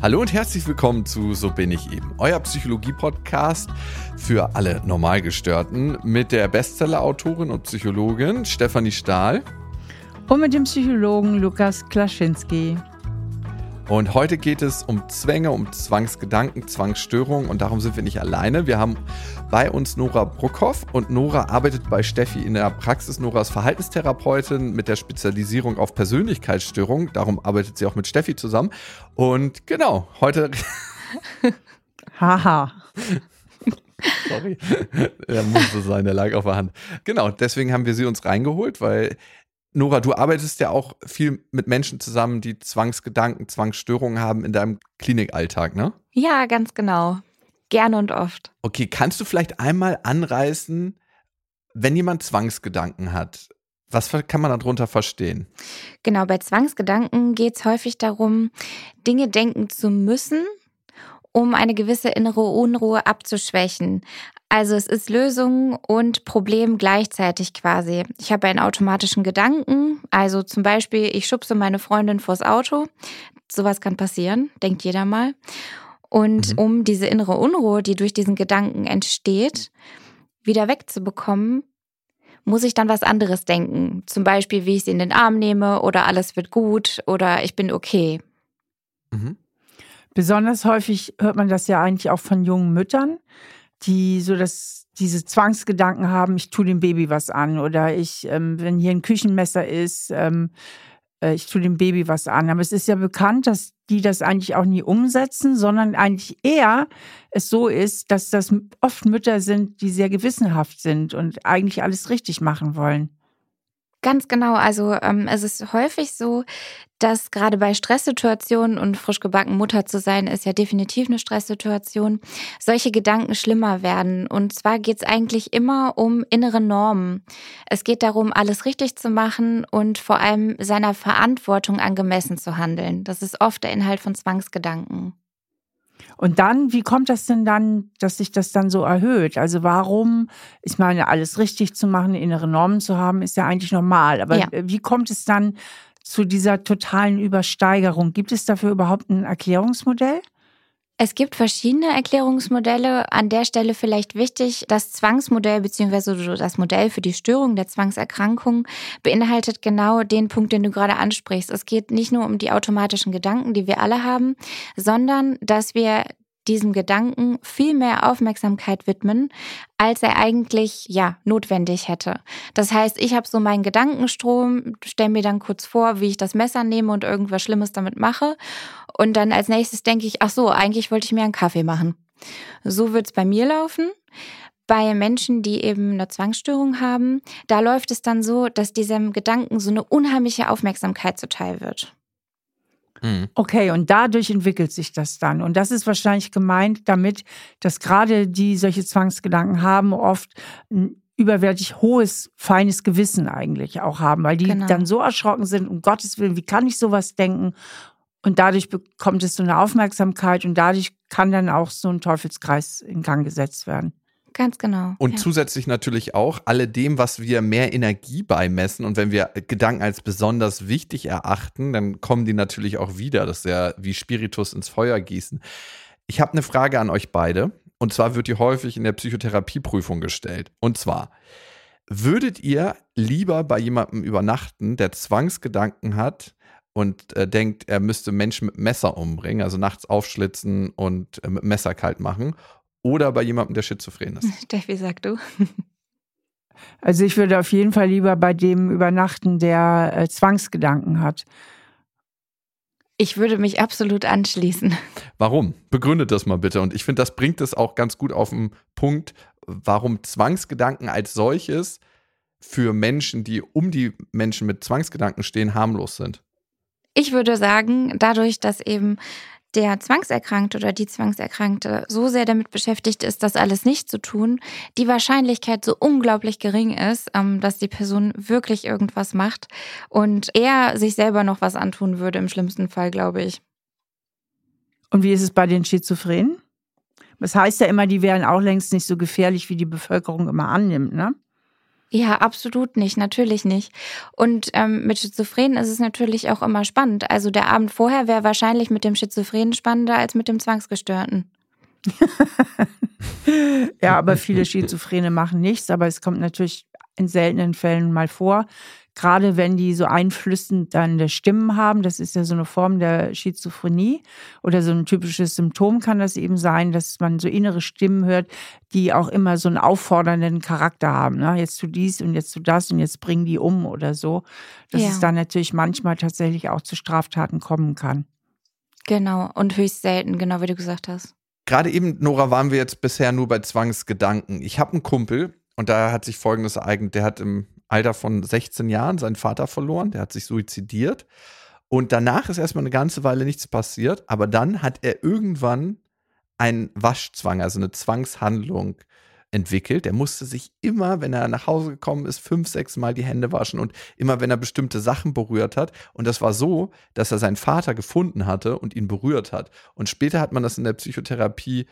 Hallo und herzlich willkommen zu So bin ich eben, euer Psychologie-Podcast für alle Normalgestörten mit der Bestseller-Autorin und Psychologin Stefanie Stahl. Und mit dem Psychologen Lukas Klaschinski. Und heute geht es um Zwänge, um Zwangsgedanken, Zwangsstörungen und darum sind wir nicht alleine. Wir haben bei uns Nora Bruckhoff und Nora arbeitet bei Steffi in der Praxis. Nora ist Verhaltenstherapeutin mit der Spezialisierung auf Persönlichkeitsstörungen. Darum arbeitet sie auch mit Steffi zusammen. Und genau, heute. Haha. Sorry. Er musste sein, der lag auf der Hand. Genau, deswegen haben wir sie uns reingeholt, weil Nora, du arbeitest ja auch viel mit Menschen zusammen, die Zwangsgedanken, Zwangsstörungen haben in deinem Klinikalltag, ne? Ja, ganz genau. Gerne und oft. Okay, kannst du vielleicht einmal anreißen, wenn jemand Zwangsgedanken hat, was kann man darunter verstehen? Genau, bei Zwangsgedanken geht es häufig darum, Dinge denken zu müssen, um eine gewisse innere Unruhe abzuschwächen. Also es ist Lösung und Problem gleichzeitig quasi. Ich habe einen automatischen Gedanken, also zum Beispiel, ich schubse meine Freundin vors Auto. Sowas kann passieren, denkt jeder mal. Und mhm. um diese innere Unruhe, die durch diesen Gedanken entsteht, wieder wegzubekommen, muss ich dann was anderes denken. Zum Beispiel, wie ich sie in den Arm nehme oder alles wird gut oder ich bin okay. Mhm. Besonders häufig hört man das ja eigentlich auch von jungen Müttern, die so das, diese Zwangsgedanken haben, ich tue dem Baby was an oder ich, ähm, wenn hier ein Küchenmesser ist, ähm, äh, ich tue dem Baby was an. Aber es ist ja bekannt, dass die das eigentlich auch nie umsetzen, sondern eigentlich eher es so ist, dass das oft Mütter sind, die sehr gewissenhaft sind und eigentlich alles richtig machen wollen. Ganz genau. Also ähm, es ist häufig so, dass gerade bei Stresssituationen und frisch gebacken Mutter zu sein, ist ja definitiv eine Stresssituation, solche Gedanken schlimmer werden. Und zwar geht es eigentlich immer um innere Normen. Es geht darum, alles richtig zu machen und vor allem seiner Verantwortung angemessen zu handeln. Das ist oft der Inhalt von Zwangsgedanken. Und dann, wie kommt das denn dann, dass sich das dann so erhöht? Also warum, ich meine, alles richtig zu machen, innere Normen zu haben, ist ja eigentlich normal. Aber ja. wie kommt es dann zu dieser totalen Übersteigerung? Gibt es dafür überhaupt ein Erklärungsmodell? Es gibt verschiedene Erklärungsmodelle. An der Stelle vielleicht wichtig, das Zwangsmodell bzw. das Modell für die Störung der Zwangserkrankung beinhaltet genau den Punkt, den du gerade ansprichst. Es geht nicht nur um die automatischen Gedanken, die wir alle haben, sondern dass wir diesem Gedanken viel mehr Aufmerksamkeit widmen, als er eigentlich ja notwendig hätte. Das heißt, ich habe so meinen Gedankenstrom, stelle mir dann kurz vor, wie ich das Messer nehme und irgendwas Schlimmes damit mache und dann als nächstes denke ich, ach so, eigentlich wollte ich mir einen Kaffee machen. So wird es bei mir laufen. Bei Menschen, die eben eine Zwangsstörung haben, da läuft es dann so, dass diesem Gedanken so eine unheimliche Aufmerksamkeit zuteil wird. Mhm. Okay, und dadurch entwickelt sich das dann. Und das ist wahrscheinlich gemeint damit, dass gerade die solche Zwangsgedanken haben, oft ein überwältig hohes, feines Gewissen eigentlich auch haben, weil die genau. dann so erschrocken sind, um Gottes Willen, wie kann ich sowas denken? Und dadurch bekommt es so eine Aufmerksamkeit und dadurch kann dann auch so ein Teufelskreis in Gang gesetzt werden. Ganz genau. Und ja. zusätzlich natürlich auch alle dem, was wir mehr Energie beimessen. Und wenn wir Gedanken als besonders wichtig erachten, dann kommen die natürlich auch wieder. Das ist ja wie Spiritus ins Feuer gießen. Ich habe eine Frage an euch beide. Und zwar wird die häufig in der Psychotherapieprüfung gestellt. Und zwar, würdet ihr lieber bei jemandem übernachten, der Zwangsgedanken hat und äh, denkt, er müsste Menschen mit Messer umbringen, also nachts aufschlitzen und äh, mit Messer kalt machen? Oder bei jemandem, der schizophren ist? Steffi, sag du. Also ich würde auf jeden Fall lieber bei dem übernachten, der äh, Zwangsgedanken hat. Ich würde mich absolut anschließen. Warum? Begründet das mal bitte. Und ich finde, das bringt es auch ganz gut auf den Punkt, warum Zwangsgedanken als solches für Menschen, die um die Menschen mit Zwangsgedanken stehen, harmlos sind. Ich würde sagen, dadurch, dass eben der Zwangserkrankte oder die Zwangserkrankte so sehr damit beschäftigt ist, das alles nicht zu tun, die Wahrscheinlichkeit so unglaublich gering ist, ähm, dass die Person wirklich irgendwas macht und er sich selber noch was antun würde, im schlimmsten Fall, glaube ich. Und wie ist es bei den Schizophrenen? Das heißt ja immer, die wären auch längst nicht so gefährlich, wie die Bevölkerung immer annimmt, ne? Ja, absolut nicht, natürlich nicht. Und ähm, mit Schizophrenen ist es natürlich auch immer spannend. Also der Abend vorher wäre wahrscheinlich mit dem Schizophrenen spannender als mit dem Zwangsgestörten. ja, aber viele Schizophrene machen nichts, aber es kommt natürlich in seltenen Fällen mal vor. Gerade wenn die so einflüsternde Stimmen haben, das ist ja so eine Form der Schizophrenie oder so ein typisches Symptom kann das eben sein, dass man so innere Stimmen hört, die auch immer so einen auffordernden Charakter haben. Ne? Jetzt tu dies und jetzt tu das und jetzt bring die um oder so. Dass ja. es dann natürlich manchmal tatsächlich auch zu Straftaten kommen kann. Genau, und höchst selten, genau wie du gesagt hast. Gerade eben, Nora, waren wir jetzt bisher nur bei Zwangsgedanken. Ich habe einen Kumpel, und da hat sich folgendes ereignet. Der hat im Alter von 16 Jahren seinen Vater verloren, der hat sich suizidiert. Und danach ist erstmal eine ganze Weile nichts passiert, aber dann hat er irgendwann einen Waschzwang, also eine Zwangshandlung entwickelt. Er musste sich immer, wenn er nach Hause gekommen ist, fünf, sechs Mal die Hände waschen und immer, wenn er bestimmte Sachen berührt hat. Und das war so, dass er seinen Vater gefunden hatte und ihn berührt hat. Und später hat man das in der Psychotherapie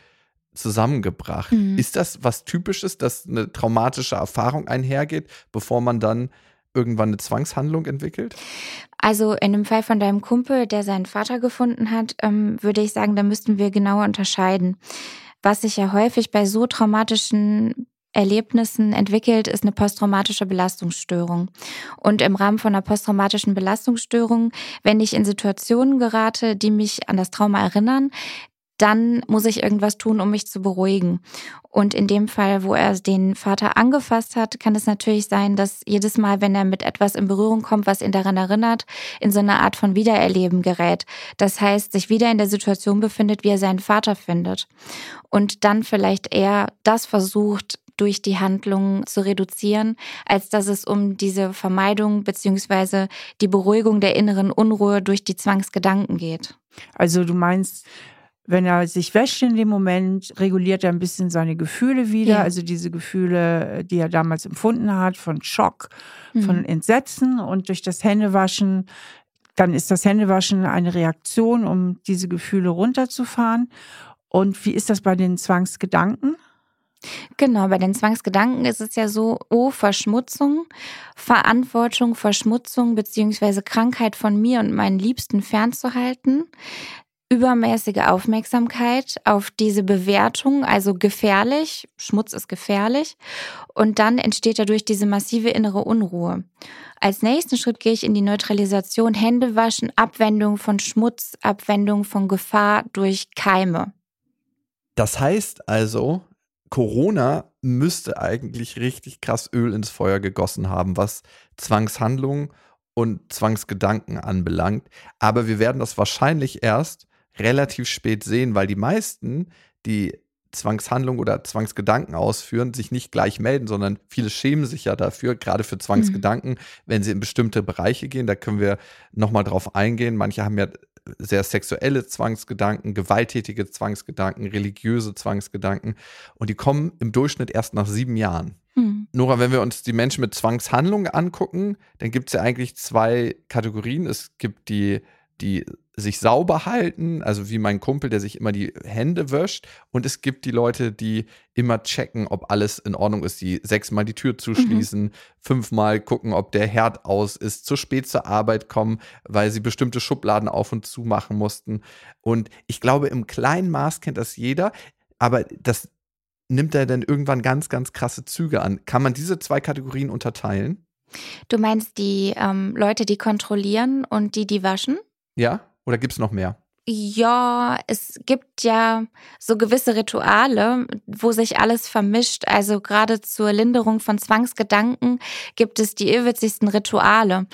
zusammengebracht. Mhm. Ist das was Typisches, dass eine traumatische Erfahrung einhergeht, bevor man dann irgendwann eine Zwangshandlung entwickelt? Also in dem Fall von deinem Kumpel, der seinen Vater gefunden hat, ähm, würde ich sagen, da müssten wir genauer unterscheiden. Was sich ja häufig bei so traumatischen Erlebnissen entwickelt, ist eine posttraumatische Belastungsstörung. Und im Rahmen von einer posttraumatischen Belastungsstörung, wenn ich in Situationen gerate, die mich an das Trauma erinnern, dann muss ich irgendwas tun, um mich zu beruhigen. Und in dem Fall, wo er den Vater angefasst hat, kann es natürlich sein, dass jedes Mal, wenn er mit etwas in Berührung kommt, was ihn daran erinnert, in so eine Art von Wiedererleben gerät. Das heißt, sich wieder in der Situation befindet, wie er seinen Vater findet. Und dann vielleicht eher das versucht, durch die Handlung zu reduzieren, als dass es um diese Vermeidung beziehungsweise die Beruhigung der inneren Unruhe durch die Zwangsgedanken geht. Also du meinst, wenn er sich wäscht in dem Moment, reguliert er ein bisschen seine Gefühle wieder. Ja. Also diese Gefühle, die er damals empfunden hat, von Schock, mhm. von Entsetzen und durch das Händewaschen, dann ist das Händewaschen eine Reaktion, um diese Gefühle runterzufahren. Und wie ist das bei den Zwangsgedanken? Genau, bei den Zwangsgedanken ist es ja so, oh, Verschmutzung, Verantwortung, Verschmutzung beziehungsweise Krankheit von mir und meinen Liebsten fernzuhalten übermäßige Aufmerksamkeit auf diese Bewertung, also gefährlich, Schmutz ist gefährlich, und dann entsteht dadurch diese massive innere Unruhe. Als nächsten Schritt gehe ich in die Neutralisation, Hände waschen, Abwendung von Schmutz, Abwendung von Gefahr durch Keime. Das heißt also, Corona müsste eigentlich richtig krass Öl ins Feuer gegossen haben, was Zwangshandlungen und Zwangsgedanken anbelangt. Aber wir werden das wahrscheinlich erst relativ spät sehen, weil die meisten, die Zwangshandlung oder Zwangsgedanken ausführen, sich nicht gleich melden, sondern viele schämen sich ja dafür, gerade für Zwangsgedanken, mhm. wenn sie in bestimmte Bereiche gehen. Da können wir nochmal drauf eingehen. Manche haben ja sehr sexuelle Zwangsgedanken, gewalttätige Zwangsgedanken, religiöse Zwangsgedanken und die kommen im Durchschnitt erst nach sieben Jahren. Mhm. Nora, wenn wir uns die Menschen mit Zwangshandlungen angucken, dann gibt es ja eigentlich zwei Kategorien. Es gibt die, die sich sauber halten, also wie mein Kumpel, der sich immer die Hände wäscht. Und es gibt die Leute, die immer checken, ob alles in Ordnung ist, die sechsmal die Tür zuschließen, mhm. fünfmal gucken, ob der Herd aus ist, zu spät zur Arbeit kommen, weil sie bestimmte Schubladen auf und zu machen mussten. Und ich glaube, im kleinen Maß kennt das jeder, aber das nimmt er dann irgendwann ganz, ganz krasse Züge an. Kann man diese zwei Kategorien unterteilen? Du meinst die ähm, Leute, die kontrollieren und die, die waschen? Ja. Oder gibt es noch mehr? Ja, es gibt ja so gewisse Rituale, wo sich alles vermischt. Also gerade zur Linderung von Zwangsgedanken gibt es die irrwitzigsten Rituale.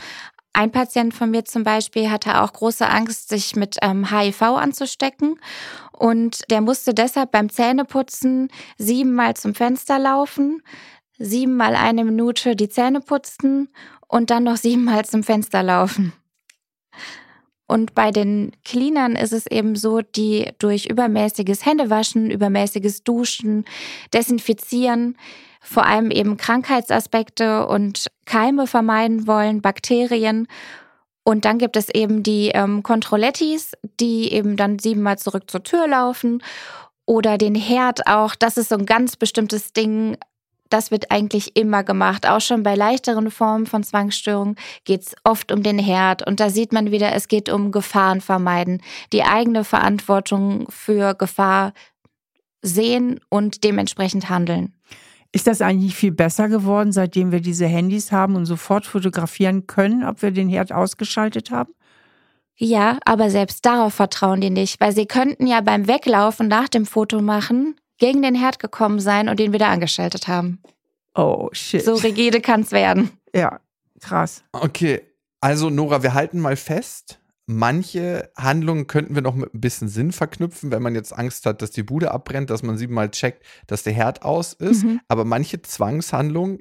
Ein Patient von mir zum Beispiel hatte auch große Angst, sich mit ähm, HIV anzustecken. Und der musste deshalb beim Zähneputzen siebenmal zum Fenster laufen, siebenmal eine Minute die Zähne putzen und dann noch siebenmal zum Fenster laufen. Und bei den Cleanern ist es eben so, die durch übermäßiges Händewaschen, übermäßiges Duschen, Desinfizieren, vor allem eben Krankheitsaspekte und Keime vermeiden wollen, Bakterien. Und dann gibt es eben die ähm, Controlettis, die eben dann siebenmal zurück zur Tür laufen. Oder den Herd auch. Das ist so ein ganz bestimmtes Ding. Das wird eigentlich immer gemacht. Auch schon bei leichteren Formen von Zwangsstörungen geht es oft um den Herd. Und da sieht man wieder, es geht um Gefahren vermeiden. Die eigene Verantwortung für Gefahr sehen und dementsprechend handeln. Ist das eigentlich viel besser geworden, seitdem wir diese Handys haben und sofort fotografieren können, ob wir den Herd ausgeschaltet haben? Ja, aber selbst darauf vertrauen die nicht, weil sie könnten ja beim Weglaufen nach dem Foto machen gegen den Herd gekommen sein und ihn wieder angeschaltet haben. Oh, shit. So rigide kann es werden. Ja, krass. Okay, also Nora, wir halten mal fest, manche Handlungen könnten wir noch mit ein bisschen Sinn verknüpfen, wenn man jetzt Angst hat, dass die Bude abbrennt, dass man siebenmal checkt, dass der Herd aus ist. Mhm. Aber manche Zwangshandlungen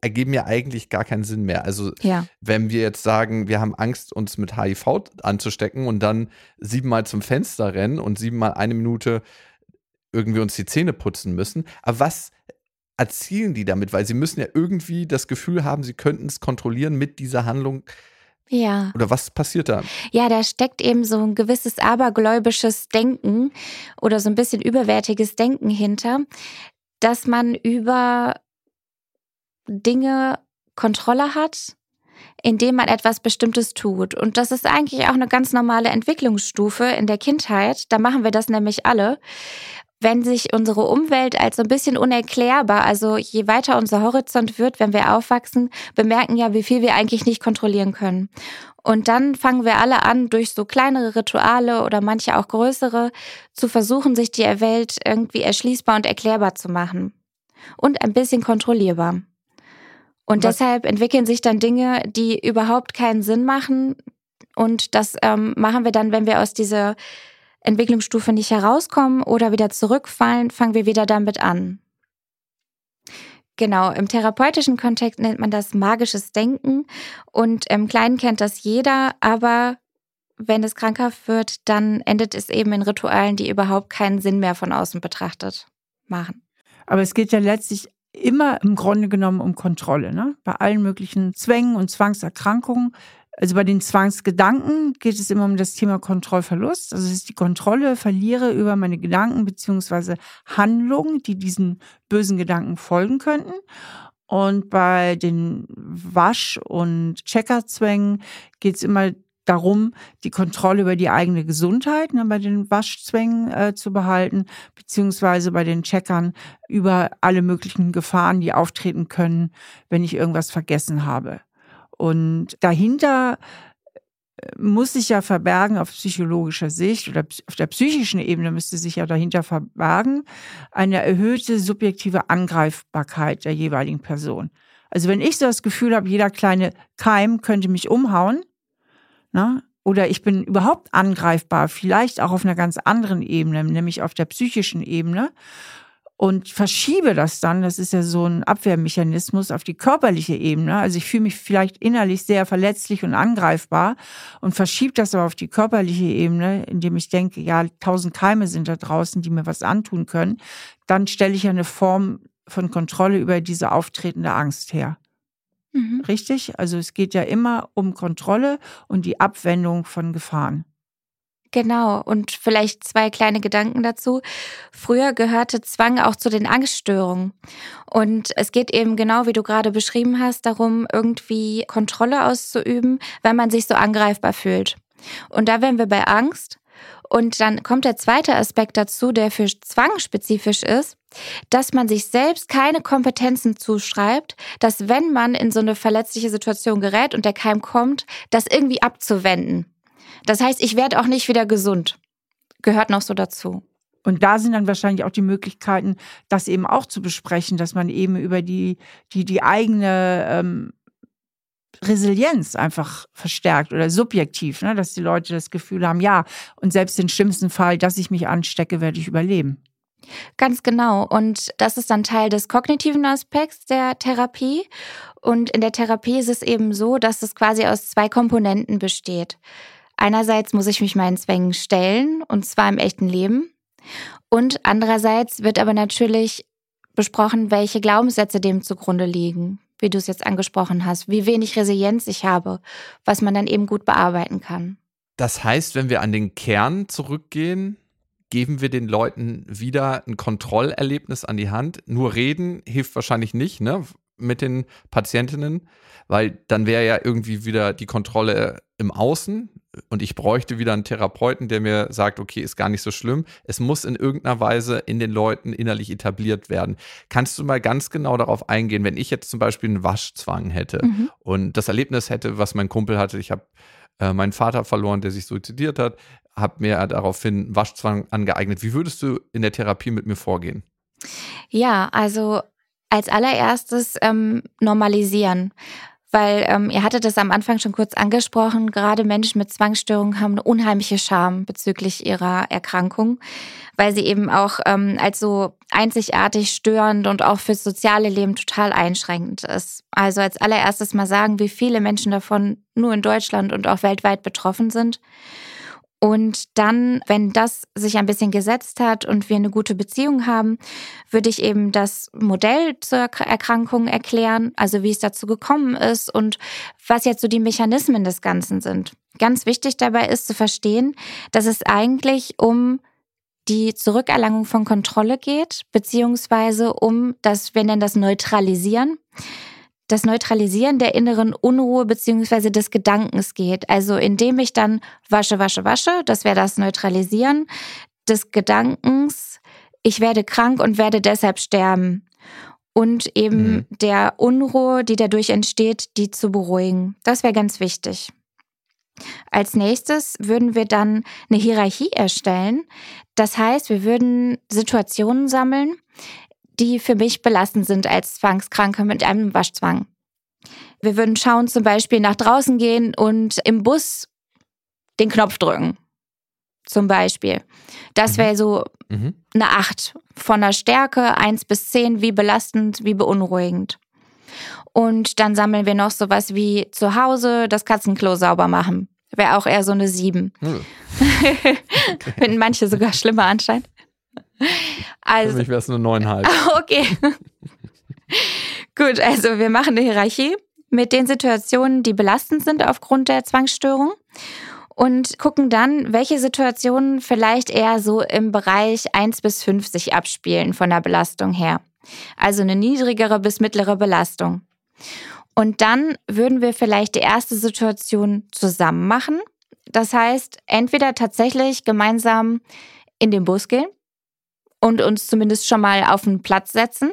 ergeben ja eigentlich gar keinen Sinn mehr. Also ja. wenn wir jetzt sagen, wir haben Angst, uns mit HIV anzustecken und dann siebenmal zum Fenster rennen und siebenmal eine Minute irgendwie uns die Zähne putzen müssen. Aber was erzielen die damit? Weil sie müssen ja irgendwie das Gefühl haben, sie könnten es kontrollieren mit dieser Handlung. Ja. Oder was passiert da? Ja, da steckt eben so ein gewisses abergläubisches Denken oder so ein bisschen überwärtiges Denken hinter, dass man über Dinge Kontrolle hat, indem man etwas Bestimmtes tut. Und das ist eigentlich auch eine ganz normale Entwicklungsstufe in der Kindheit. Da machen wir das nämlich alle wenn sich unsere Umwelt als so ein bisschen unerklärbar, also je weiter unser Horizont wird, wenn wir aufwachsen, bemerken ja, wie viel wir eigentlich nicht kontrollieren können. Und dann fangen wir alle an, durch so kleinere Rituale oder manche auch größere, zu versuchen, sich die Welt irgendwie erschließbar und erklärbar zu machen. Und ein bisschen kontrollierbar. Und Was? deshalb entwickeln sich dann Dinge, die überhaupt keinen Sinn machen. Und das ähm, machen wir dann, wenn wir aus dieser Entwicklungsstufe nicht herauskommen oder wieder zurückfallen, fangen wir wieder damit an. Genau, im therapeutischen Kontext nennt man das magisches Denken und im Kleinen kennt das jeder, aber wenn es krankhaft wird, dann endet es eben in Ritualen, die überhaupt keinen Sinn mehr von außen betrachtet machen. Aber es geht ja letztlich immer im Grunde genommen um Kontrolle. Ne? Bei allen möglichen Zwängen und Zwangserkrankungen also bei den Zwangsgedanken geht es immer um das Thema Kontrollverlust. Also es ist die Kontrolle verliere über meine Gedanken beziehungsweise Handlungen, die diesen bösen Gedanken folgen könnten. Und bei den Wasch- und Checkerzwängen geht es immer darum, die Kontrolle über die eigene Gesundheit ne, bei den Waschzwängen äh, zu behalten, beziehungsweise bei den Checkern über alle möglichen Gefahren, die auftreten können, wenn ich irgendwas vergessen habe. Und dahinter äh, muss sich ja verbergen auf psychologischer Sicht oder auf der psychischen Ebene müsste sich ja dahinter verbergen eine erhöhte subjektive Angreifbarkeit der jeweiligen Person. Also wenn ich so das Gefühl habe, jeder kleine Keim könnte mich umhauen, ne, oder ich bin überhaupt angreifbar, vielleicht auch auf einer ganz anderen Ebene, nämlich auf der psychischen Ebene, und verschiebe das dann, das ist ja so ein Abwehrmechanismus, auf die körperliche Ebene. Also ich fühle mich vielleicht innerlich sehr verletzlich und angreifbar und verschiebe das aber auf die körperliche Ebene, indem ich denke, ja, tausend Keime sind da draußen, die mir was antun können. Dann stelle ich ja eine Form von Kontrolle über diese auftretende Angst her. Mhm. Richtig? Also es geht ja immer um Kontrolle und die Abwendung von Gefahren. Genau, und vielleicht zwei kleine Gedanken dazu. Früher gehörte Zwang auch zu den Angststörungen. Und es geht eben genau, wie du gerade beschrieben hast, darum, irgendwie Kontrolle auszuüben, wenn man sich so angreifbar fühlt. Und da wären wir bei Angst. Und dann kommt der zweite Aspekt dazu, der für Zwang spezifisch ist, dass man sich selbst keine Kompetenzen zuschreibt, dass wenn man in so eine verletzliche Situation gerät und der Keim kommt, das irgendwie abzuwenden. Das heißt, ich werde auch nicht wieder gesund. Gehört noch so dazu. Und da sind dann wahrscheinlich auch die Möglichkeiten, das eben auch zu besprechen, dass man eben über die, die, die eigene ähm, Resilienz einfach verstärkt oder subjektiv, ne? dass die Leute das Gefühl haben, ja, und selbst den schlimmsten Fall, dass ich mich anstecke, werde ich überleben. Ganz genau. Und das ist dann Teil des kognitiven Aspekts der Therapie. Und in der Therapie ist es eben so, dass es quasi aus zwei Komponenten besteht. Einerseits muss ich mich meinen Zwängen stellen, und zwar im echten Leben. Und andererseits wird aber natürlich besprochen, welche Glaubenssätze dem zugrunde liegen, wie du es jetzt angesprochen hast, wie wenig Resilienz ich habe, was man dann eben gut bearbeiten kann. Das heißt, wenn wir an den Kern zurückgehen, geben wir den Leuten wieder ein Kontrollerlebnis an die Hand. Nur reden hilft wahrscheinlich nicht, ne? Mit den Patientinnen, weil dann wäre ja irgendwie wieder die Kontrolle im Außen und ich bräuchte wieder einen Therapeuten, der mir sagt, okay, ist gar nicht so schlimm. Es muss in irgendeiner Weise in den Leuten innerlich etabliert werden. Kannst du mal ganz genau darauf eingehen, wenn ich jetzt zum Beispiel einen Waschzwang hätte mhm. und das Erlebnis hätte, was mein Kumpel hatte, ich habe äh, meinen Vater verloren, der sich suizidiert hat, habe mir daraufhin Waschzwang angeeignet. Wie würdest du in der Therapie mit mir vorgehen? Ja, also als allererstes ähm, normalisieren. Weil ähm, ihr hattet es am Anfang schon kurz angesprochen, gerade Menschen mit Zwangsstörungen haben eine unheimliche Scham bezüglich ihrer Erkrankung, weil sie eben auch ähm, als so einzigartig störend und auch fürs soziale Leben total einschränkend ist. Also als allererstes mal sagen, wie viele Menschen davon nur in Deutschland und auch weltweit betroffen sind. Und dann, wenn das sich ein bisschen gesetzt hat und wir eine gute Beziehung haben, würde ich eben das Modell zur Erkrankung erklären, also wie es dazu gekommen ist und was jetzt so die Mechanismen des Ganzen sind. Ganz wichtig dabei ist zu verstehen, dass es eigentlich um die Zurückerlangung von Kontrolle geht, beziehungsweise um das, wir nennen das Neutralisieren das Neutralisieren der inneren Unruhe beziehungsweise des Gedankens geht. Also indem ich dann wasche, wasche, wasche, das wäre das Neutralisieren des Gedankens, ich werde krank und werde deshalb sterben. Und eben mhm. der Unruhe, die dadurch entsteht, die zu beruhigen. Das wäre ganz wichtig. Als nächstes würden wir dann eine Hierarchie erstellen. Das heißt, wir würden Situationen sammeln, die für mich belastend sind als Zwangskranke mit einem Waschzwang. Wir würden schauen, zum Beispiel nach draußen gehen und im Bus den Knopf drücken. Zum Beispiel. Das wäre so mhm. eine 8 von der Stärke 1 bis 10, wie belastend, wie beunruhigend. Und dann sammeln wir noch sowas wie zu Hause das Katzenklo sauber machen. Wäre auch eher so eine 7. Hm. Okay. Finden manche sogar schlimmer anscheinend. Also, Für mich wäre es eine neuneinhalb. Okay. Gut, also wir machen eine Hierarchie mit den Situationen, die belastend sind aufgrund der Zwangsstörung und gucken dann, welche Situationen vielleicht eher so im Bereich 1 bis 5 sich abspielen von der Belastung her. Also eine niedrigere bis mittlere Belastung. Und dann würden wir vielleicht die erste Situation zusammen machen. Das heißt, entweder tatsächlich gemeinsam in den Bus gehen und uns zumindest schon mal auf den Platz setzen.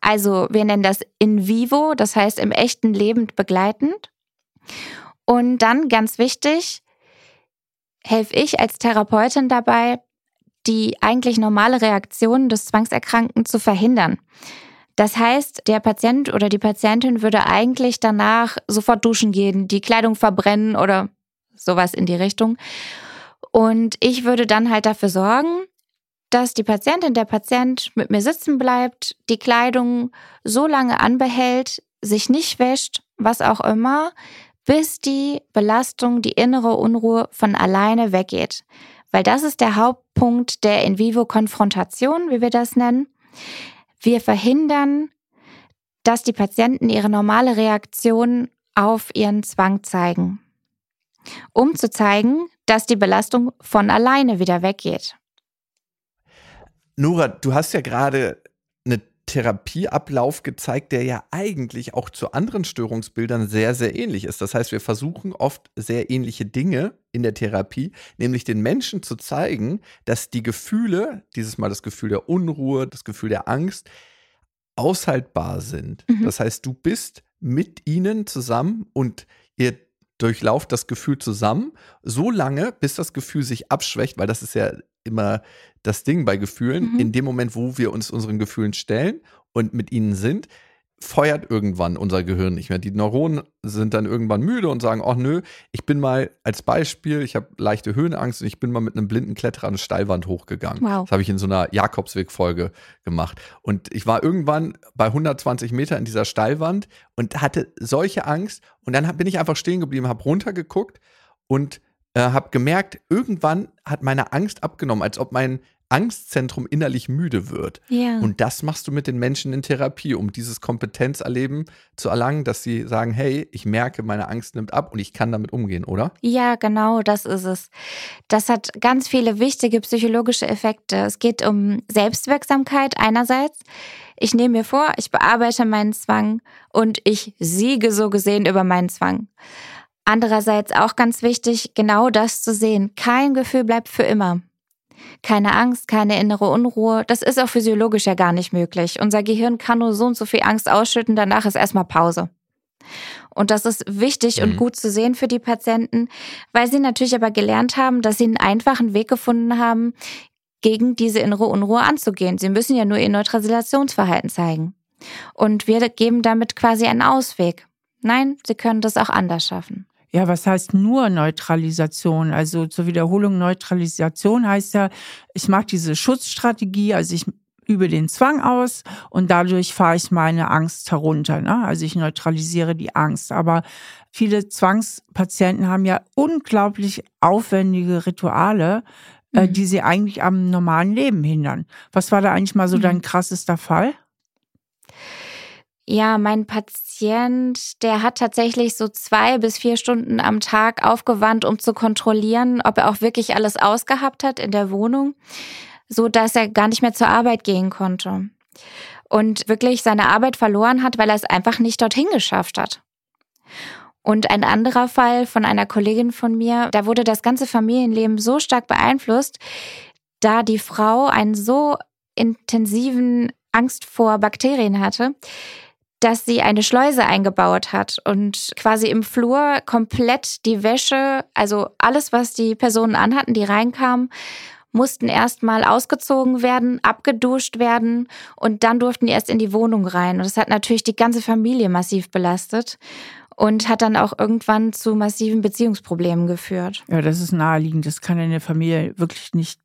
Also wir nennen das in vivo, das heißt im echten Leben begleitend. Und dann ganz wichtig, helfe ich als Therapeutin dabei, die eigentlich normale Reaktion des Zwangserkrankten zu verhindern. Das heißt, der Patient oder die Patientin würde eigentlich danach sofort duschen gehen, die Kleidung verbrennen oder sowas in die Richtung. Und ich würde dann halt dafür sorgen, dass die Patientin, der Patient mit mir sitzen bleibt, die Kleidung so lange anbehält, sich nicht wäscht, was auch immer, bis die Belastung, die innere Unruhe von alleine weggeht. Weil das ist der Hauptpunkt der In-vivo-Konfrontation, wie wir das nennen. Wir verhindern, dass die Patienten ihre normale Reaktion auf ihren Zwang zeigen, um zu zeigen, dass die Belastung von alleine wieder weggeht. Nora, du hast ja gerade einen Therapieablauf gezeigt, der ja eigentlich auch zu anderen Störungsbildern sehr, sehr ähnlich ist. Das heißt, wir versuchen oft sehr ähnliche Dinge in der Therapie, nämlich den Menschen zu zeigen, dass die Gefühle, dieses Mal das Gefühl der Unruhe, das Gefühl der Angst, aushaltbar sind. Mhm. Das heißt, du bist mit ihnen zusammen und ihr durchlauft das Gefühl zusammen, so lange, bis das Gefühl sich abschwächt, weil das ist ja immer das Ding bei Gefühlen. Mhm. In dem Moment, wo wir uns unseren Gefühlen stellen und mit ihnen sind, feuert irgendwann unser Gehirn nicht mehr. Die Neuronen sind dann irgendwann müde und sagen, ach nö, ich bin mal als Beispiel, ich habe leichte Höhenangst und ich bin mal mit einem blinden Kletterer eine Steilwand hochgegangen. Wow. Das habe ich in so einer Jakobsweg-Folge gemacht. Und ich war irgendwann bei 120 Meter in dieser Steilwand und hatte solche Angst. Und dann bin ich einfach stehen geblieben, habe runtergeguckt und äh, habe gemerkt, irgendwann hat meine Angst abgenommen, als ob mein Angstzentrum innerlich müde wird. Ja. Und das machst du mit den Menschen in Therapie, um dieses Kompetenzerleben zu erlangen, dass sie sagen, hey, ich merke, meine Angst nimmt ab und ich kann damit umgehen, oder? Ja, genau, das ist es. Das hat ganz viele wichtige psychologische Effekte. Es geht um Selbstwirksamkeit einerseits. Ich nehme mir vor, ich bearbeite meinen Zwang und ich siege so gesehen über meinen Zwang. Andererseits auch ganz wichtig, genau das zu sehen. Kein Gefühl bleibt für immer. Keine Angst, keine innere Unruhe. Das ist auch physiologisch ja gar nicht möglich. Unser Gehirn kann nur so und so viel Angst ausschütten, danach ist erstmal Pause. Und das ist wichtig mhm. und gut zu sehen für die Patienten, weil sie natürlich aber gelernt haben, dass sie einen einfachen Weg gefunden haben, gegen diese innere Unruhe anzugehen. Sie müssen ja nur ihr Neutralisationsverhalten zeigen. Und wir geben damit quasi einen Ausweg. Nein, sie können das auch anders schaffen. Ja, was heißt nur Neutralisation? Also zur Wiederholung Neutralisation heißt ja, ich mache diese Schutzstrategie, also ich übe den Zwang aus und dadurch fahre ich meine Angst herunter. Ne? Also ich neutralisiere die Angst. Aber viele Zwangspatienten haben ja unglaublich aufwendige Rituale, äh, mhm. die sie eigentlich am normalen Leben hindern. Was war da eigentlich mal so mhm. dein krassester Fall? Ja, mein Patient, der hat tatsächlich so zwei bis vier Stunden am Tag aufgewandt, um zu kontrollieren, ob er auch wirklich alles ausgehabt hat in der Wohnung, so dass er gar nicht mehr zur Arbeit gehen konnte und wirklich seine Arbeit verloren hat, weil er es einfach nicht dorthin geschafft hat. Und ein anderer Fall von einer Kollegin von mir, da wurde das ganze Familienleben so stark beeinflusst, da die Frau einen so intensiven Angst vor Bakterien hatte, dass sie eine Schleuse eingebaut hat und quasi im Flur komplett die Wäsche, also alles, was die Personen anhatten, die reinkamen, mussten erstmal ausgezogen werden, abgeduscht werden und dann durften die erst in die Wohnung rein. Und das hat natürlich die ganze Familie massiv belastet und hat dann auch irgendwann zu massiven Beziehungsproblemen geführt. Ja, das ist naheliegend. Das kann eine Familie wirklich nicht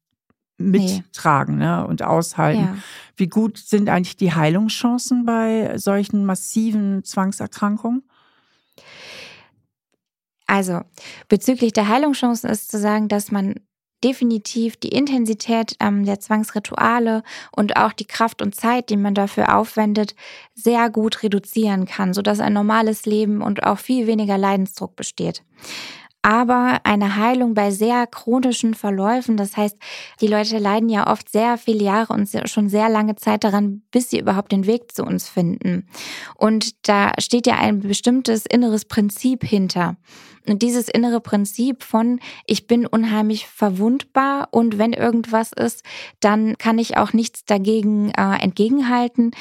mittragen nee. ne, und aushalten. Ja. Wie gut sind eigentlich die Heilungschancen bei solchen massiven Zwangserkrankungen? Also bezüglich der Heilungschancen ist zu sagen, dass man definitiv die Intensität ähm, der Zwangsrituale und auch die Kraft und Zeit, die man dafür aufwendet, sehr gut reduzieren kann, sodass ein normales Leben und auch viel weniger Leidensdruck besteht aber eine Heilung bei sehr chronischen Verläufen. Das heißt, die Leute leiden ja oft sehr viele Jahre und schon sehr lange Zeit daran, bis sie überhaupt den Weg zu uns finden. Und da steht ja ein bestimmtes inneres Prinzip hinter. Und dieses innere Prinzip von, ich bin unheimlich verwundbar und wenn irgendwas ist, dann kann ich auch nichts dagegen äh, entgegenhalten.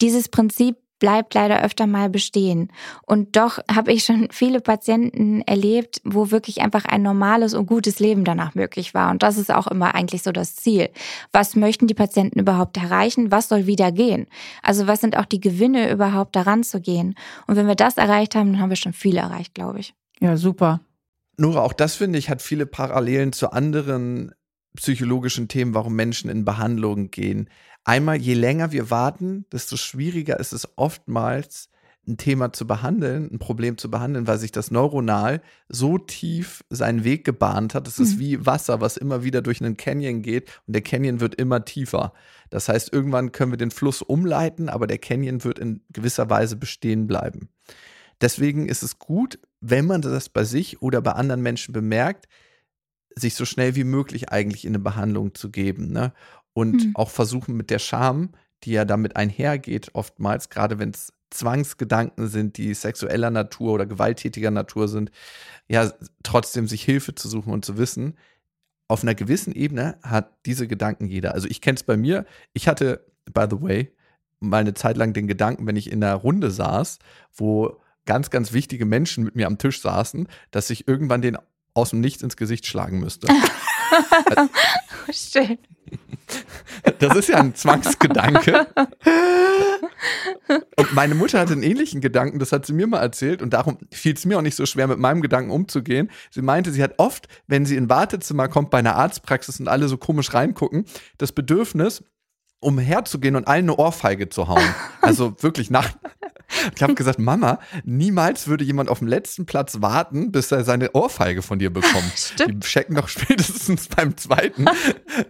Dieses Prinzip bleibt leider öfter mal bestehen. Und doch habe ich schon viele Patienten erlebt, wo wirklich einfach ein normales und gutes Leben danach möglich war. Und das ist auch immer eigentlich so das Ziel. Was möchten die Patienten überhaupt erreichen? Was soll wieder gehen? Also was sind auch die Gewinne überhaupt daran zu gehen? Und wenn wir das erreicht haben, dann haben wir schon viel erreicht, glaube ich. Ja, super. Nora, auch das finde ich hat viele Parallelen zu anderen psychologischen Themen, warum Menschen in Behandlungen gehen. Einmal, je länger wir warten, desto schwieriger ist es oftmals, ein Thema zu behandeln, ein Problem zu behandeln, weil sich das neuronal so tief seinen Weg gebahnt hat. Es ist mhm. wie Wasser, was immer wieder durch einen Canyon geht und der Canyon wird immer tiefer. Das heißt, irgendwann können wir den Fluss umleiten, aber der Canyon wird in gewisser Weise bestehen bleiben. Deswegen ist es gut, wenn man das bei sich oder bei anderen Menschen bemerkt, sich so schnell wie möglich eigentlich in eine Behandlung zu geben. Ne? Und mhm. auch versuchen mit der Scham, die ja damit einhergeht, oftmals, gerade wenn es Zwangsgedanken sind, die sexueller Natur oder gewalttätiger Natur sind, ja, trotzdem sich Hilfe zu suchen und zu wissen, auf einer gewissen Ebene hat diese Gedanken jeder. Also ich kenne es bei mir. Ich hatte, by the way, mal eine Zeit lang den Gedanken, wenn ich in einer Runde saß, wo ganz, ganz wichtige Menschen mit mir am Tisch saßen, dass ich irgendwann den aus dem Nichts ins Gesicht schlagen müsste. Schön. Das ist ja ein Zwangsgedanke. Und meine Mutter hatte einen ähnlichen Gedanken, das hat sie mir mal erzählt und darum fiel es mir auch nicht so schwer, mit meinem Gedanken umzugehen. Sie meinte, sie hat oft, wenn sie in Wartezimmer kommt bei einer Arztpraxis und alle so komisch reingucken, das Bedürfnis, umherzugehen und allen eine Ohrfeige zu hauen. Also wirklich nach, Ich habe gesagt, Mama, niemals würde jemand auf dem letzten Platz warten, bis er seine Ohrfeige von dir bekommt. Stimmt. Die checken doch spätestens beim zweiten,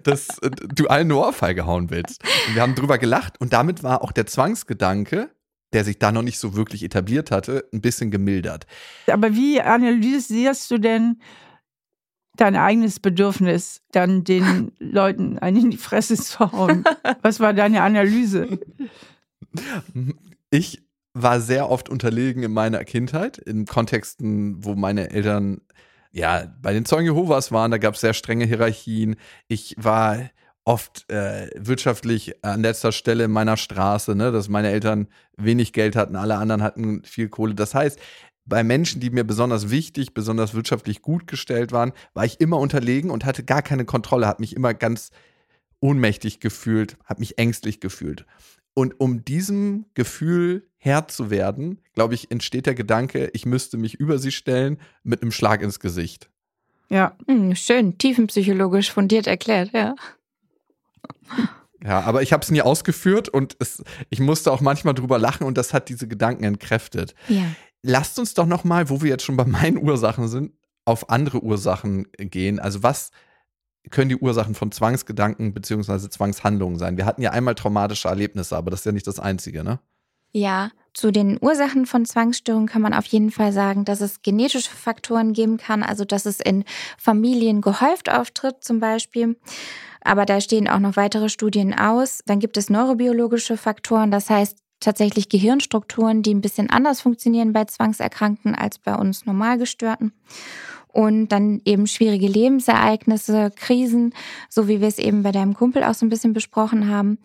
dass äh, du allen eine Ohrfeige hauen willst. Und wir haben drüber gelacht und damit war auch der Zwangsgedanke, der sich da noch nicht so wirklich etabliert hatte, ein bisschen gemildert. Aber wie analysierst du denn dein eigenes Bedürfnis, dann den Leuten einen in die Fresse zu hauen? Was war deine Analyse? Ich war sehr oft unterlegen in meiner Kindheit, in Kontexten, wo meine Eltern ja bei den Zeugen Jehovas waren, da gab es sehr strenge Hierarchien. Ich war oft äh, wirtschaftlich an letzter Stelle in meiner Straße, ne, dass meine Eltern wenig Geld hatten, alle anderen hatten viel Kohle. Das heißt, bei Menschen, die mir besonders wichtig, besonders wirtschaftlich gut gestellt waren, war ich immer unterlegen und hatte gar keine Kontrolle, habe mich immer ganz ohnmächtig gefühlt, habe mich ängstlich gefühlt. Und um diesem Gefühl Herr zu werden, glaube ich, entsteht der Gedanke, ich müsste mich über sie stellen mit einem Schlag ins Gesicht. Ja. Hm, schön, tiefenpsychologisch fundiert erklärt, ja. Ja, aber ich habe es nie ausgeführt und es, ich musste auch manchmal drüber lachen und das hat diese Gedanken entkräftet. Ja lasst uns doch noch mal, wo wir jetzt schon bei meinen Ursachen sind, auf andere Ursachen gehen. Also was können die Ursachen von Zwangsgedanken bzw. Zwangshandlungen sein? Wir hatten ja einmal traumatische Erlebnisse, aber das ist ja nicht das Einzige, ne? Ja, zu den Ursachen von Zwangsstörungen kann man auf jeden Fall sagen, dass es genetische Faktoren geben kann, also dass es in Familien gehäuft auftritt zum Beispiel. Aber da stehen auch noch weitere Studien aus. Dann gibt es neurobiologische Faktoren, das heißt tatsächlich Gehirnstrukturen, die ein bisschen anders funktionieren bei Zwangserkrankten als bei uns Normalgestörten. Und dann eben schwierige Lebensereignisse, Krisen, so wie wir es eben bei deinem Kumpel auch so ein bisschen besprochen haben.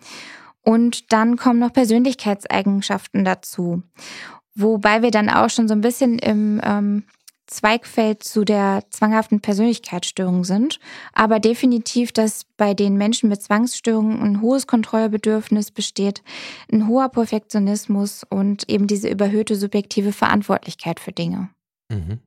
Und dann kommen noch Persönlichkeitseigenschaften dazu. Wobei wir dann auch schon so ein bisschen im ähm, Zweigfeld zu der zwanghaften Persönlichkeitsstörung sind, aber definitiv, dass bei den Menschen mit Zwangsstörungen ein hohes Kontrollbedürfnis besteht, ein hoher Perfektionismus und eben diese überhöhte subjektive Verantwortlichkeit für Dinge. Mhm.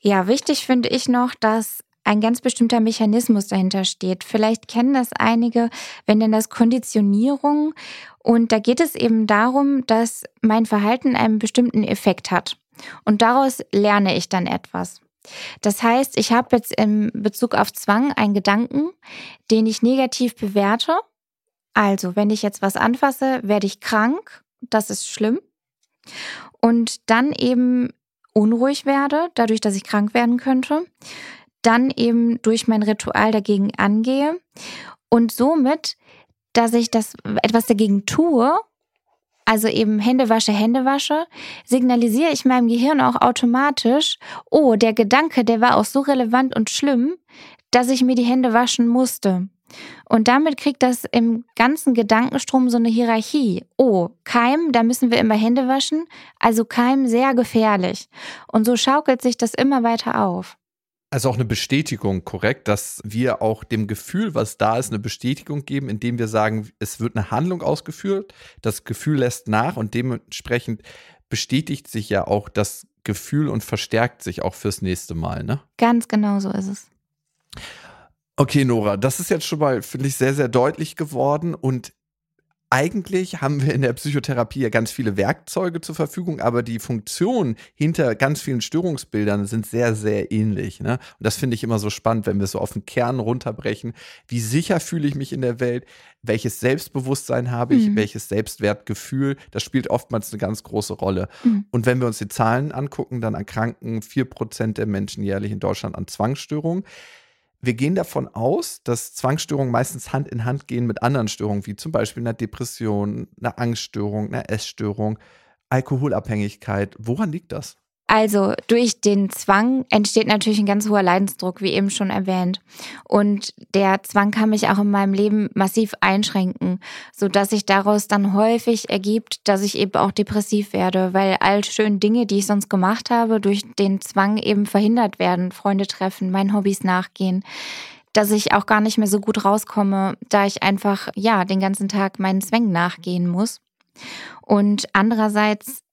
Ja, wichtig finde ich noch, dass ein ganz bestimmter Mechanismus dahinter steht. Vielleicht kennen das einige, wenn denn das Konditionierung und da geht es eben darum, dass mein Verhalten einen bestimmten Effekt hat. Und daraus lerne ich dann etwas. Das heißt, ich habe jetzt in Bezug auf Zwang einen Gedanken, den ich negativ bewerte. Also, wenn ich jetzt was anfasse, werde ich krank. Das ist schlimm. Und dann eben unruhig werde, dadurch, dass ich krank werden könnte. Dann eben durch mein Ritual dagegen angehe. Und somit, dass ich das etwas dagegen tue, also eben Hände wasche, Hände wasche, signalisiere ich meinem Gehirn auch automatisch, oh, der Gedanke, der war auch so relevant und schlimm, dass ich mir die Hände waschen musste. Und damit kriegt das im ganzen Gedankenstrom so eine Hierarchie. Oh, Keim, da müssen wir immer Hände waschen. Also Keim sehr gefährlich. Und so schaukelt sich das immer weiter auf. Also auch eine Bestätigung, korrekt, dass wir auch dem Gefühl, was da ist, eine Bestätigung geben, indem wir sagen, es wird eine Handlung ausgeführt, das Gefühl lässt nach und dementsprechend bestätigt sich ja auch das Gefühl und verstärkt sich auch fürs nächste Mal, ne? Ganz genau so ist es. Okay, Nora, das ist jetzt schon mal, finde ich, sehr, sehr deutlich geworden und eigentlich haben wir in der Psychotherapie ja ganz viele Werkzeuge zur Verfügung, aber die Funktionen hinter ganz vielen Störungsbildern sind sehr, sehr ähnlich. Ne? Und das finde ich immer so spannend, wenn wir so auf den Kern runterbrechen. Wie sicher fühle ich mich in der Welt? Welches Selbstbewusstsein habe ich? Mhm. Welches Selbstwertgefühl? Das spielt oftmals eine ganz große Rolle. Mhm. Und wenn wir uns die Zahlen angucken, dann erkranken vier Prozent der Menschen jährlich in Deutschland an Zwangsstörungen wir gehen davon aus, dass Zwangsstörungen meistens Hand in Hand gehen mit anderen Störungen, wie zum Beispiel einer Depression, einer Angststörung, einer Essstörung, Alkoholabhängigkeit. Woran liegt das? Also durch den Zwang entsteht natürlich ein ganz hoher Leidensdruck, wie eben schon erwähnt. Und der Zwang kann mich auch in meinem Leben massiv einschränken, so dass sich daraus dann häufig ergibt, dass ich eben auch depressiv werde, weil all schöne Dinge, die ich sonst gemacht habe, durch den Zwang eben verhindert werden. Freunde treffen, meinen Hobbys nachgehen dass ich auch gar nicht mehr so gut rauskomme, da ich einfach, ja, den ganzen Tag meinen Zwängen nachgehen muss. Und andererseits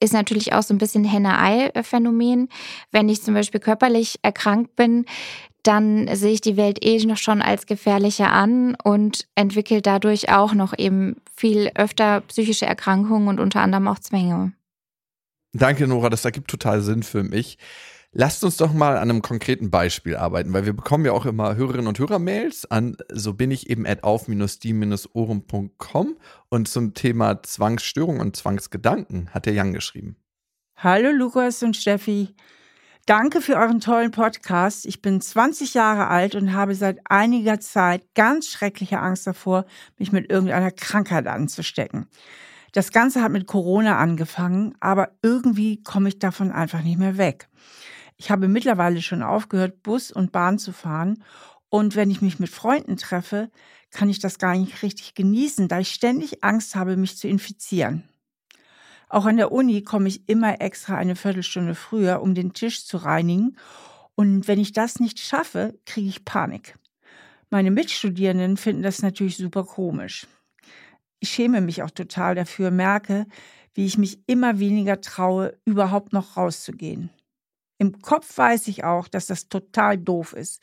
ist natürlich auch so ein bisschen Henne-Ei-Phänomen. Wenn ich zum Beispiel körperlich erkrankt bin, dann sehe ich die Welt eh noch schon als gefährlicher an und entwickle dadurch auch noch eben viel öfter psychische Erkrankungen und unter anderem auch Zwänge. Danke, Nora, das ergibt total Sinn für mich. Lasst uns doch mal an einem konkreten Beispiel arbeiten, weil wir bekommen ja auch immer Hörerinnen und Hörer-Mails an, so bin ich eben at auf-die-ohren.com und zum Thema Zwangsstörung und Zwangsgedanken hat der Jan geschrieben. Hallo Lukas und Steffi. Danke für euren tollen Podcast. Ich bin 20 Jahre alt und habe seit einiger Zeit ganz schreckliche Angst davor, mich mit irgendeiner Krankheit anzustecken. Das Ganze hat mit Corona angefangen, aber irgendwie komme ich davon einfach nicht mehr weg. Ich habe mittlerweile schon aufgehört, Bus und Bahn zu fahren. Und wenn ich mich mit Freunden treffe, kann ich das gar nicht richtig genießen, da ich ständig Angst habe, mich zu infizieren. Auch an der Uni komme ich immer extra eine Viertelstunde früher, um den Tisch zu reinigen. Und wenn ich das nicht schaffe, kriege ich Panik. Meine Mitstudierenden finden das natürlich super komisch. Ich schäme mich auch total dafür, merke, wie ich mich immer weniger traue, überhaupt noch rauszugehen. Im Kopf weiß ich auch, dass das total doof ist,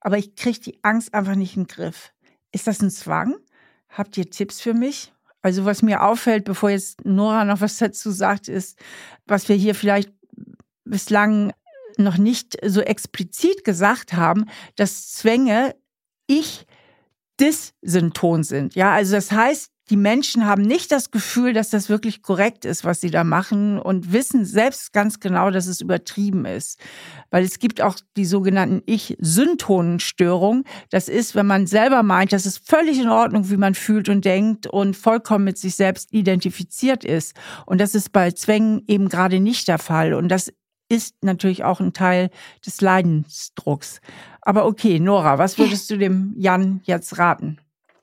aber ich kriege die Angst einfach nicht in den Griff. Ist das ein Zwang? Habt ihr Tipps für mich? Also was mir auffällt, bevor jetzt Nora noch was dazu sagt, ist, was wir hier vielleicht bislang noch nicht so explizit gesagt haben, dass Zwänge ich dissynton sind. Ja, also das heißt, die Menschen haben nicht das Gefühl, dass das wirklich korrekt ist, was sie da machen und wissen selbst ganz genau, dass es übertrieben ist. Weil es gibt auch die sogenannten Ich-Syntonenstörungen. Das ist, wenn man selber meint, das ist völlig in Ordnung, wie man fühlt und denkt und vollkommen mit sich selbst identifiziert ist. Und das ist bei Zwängen eben gerade nicht der Fall. Und das ist natürlich auch ein Teil des Leidensdrucks. Aber okay, Nora, was würdest du dem Jan jetzt raten?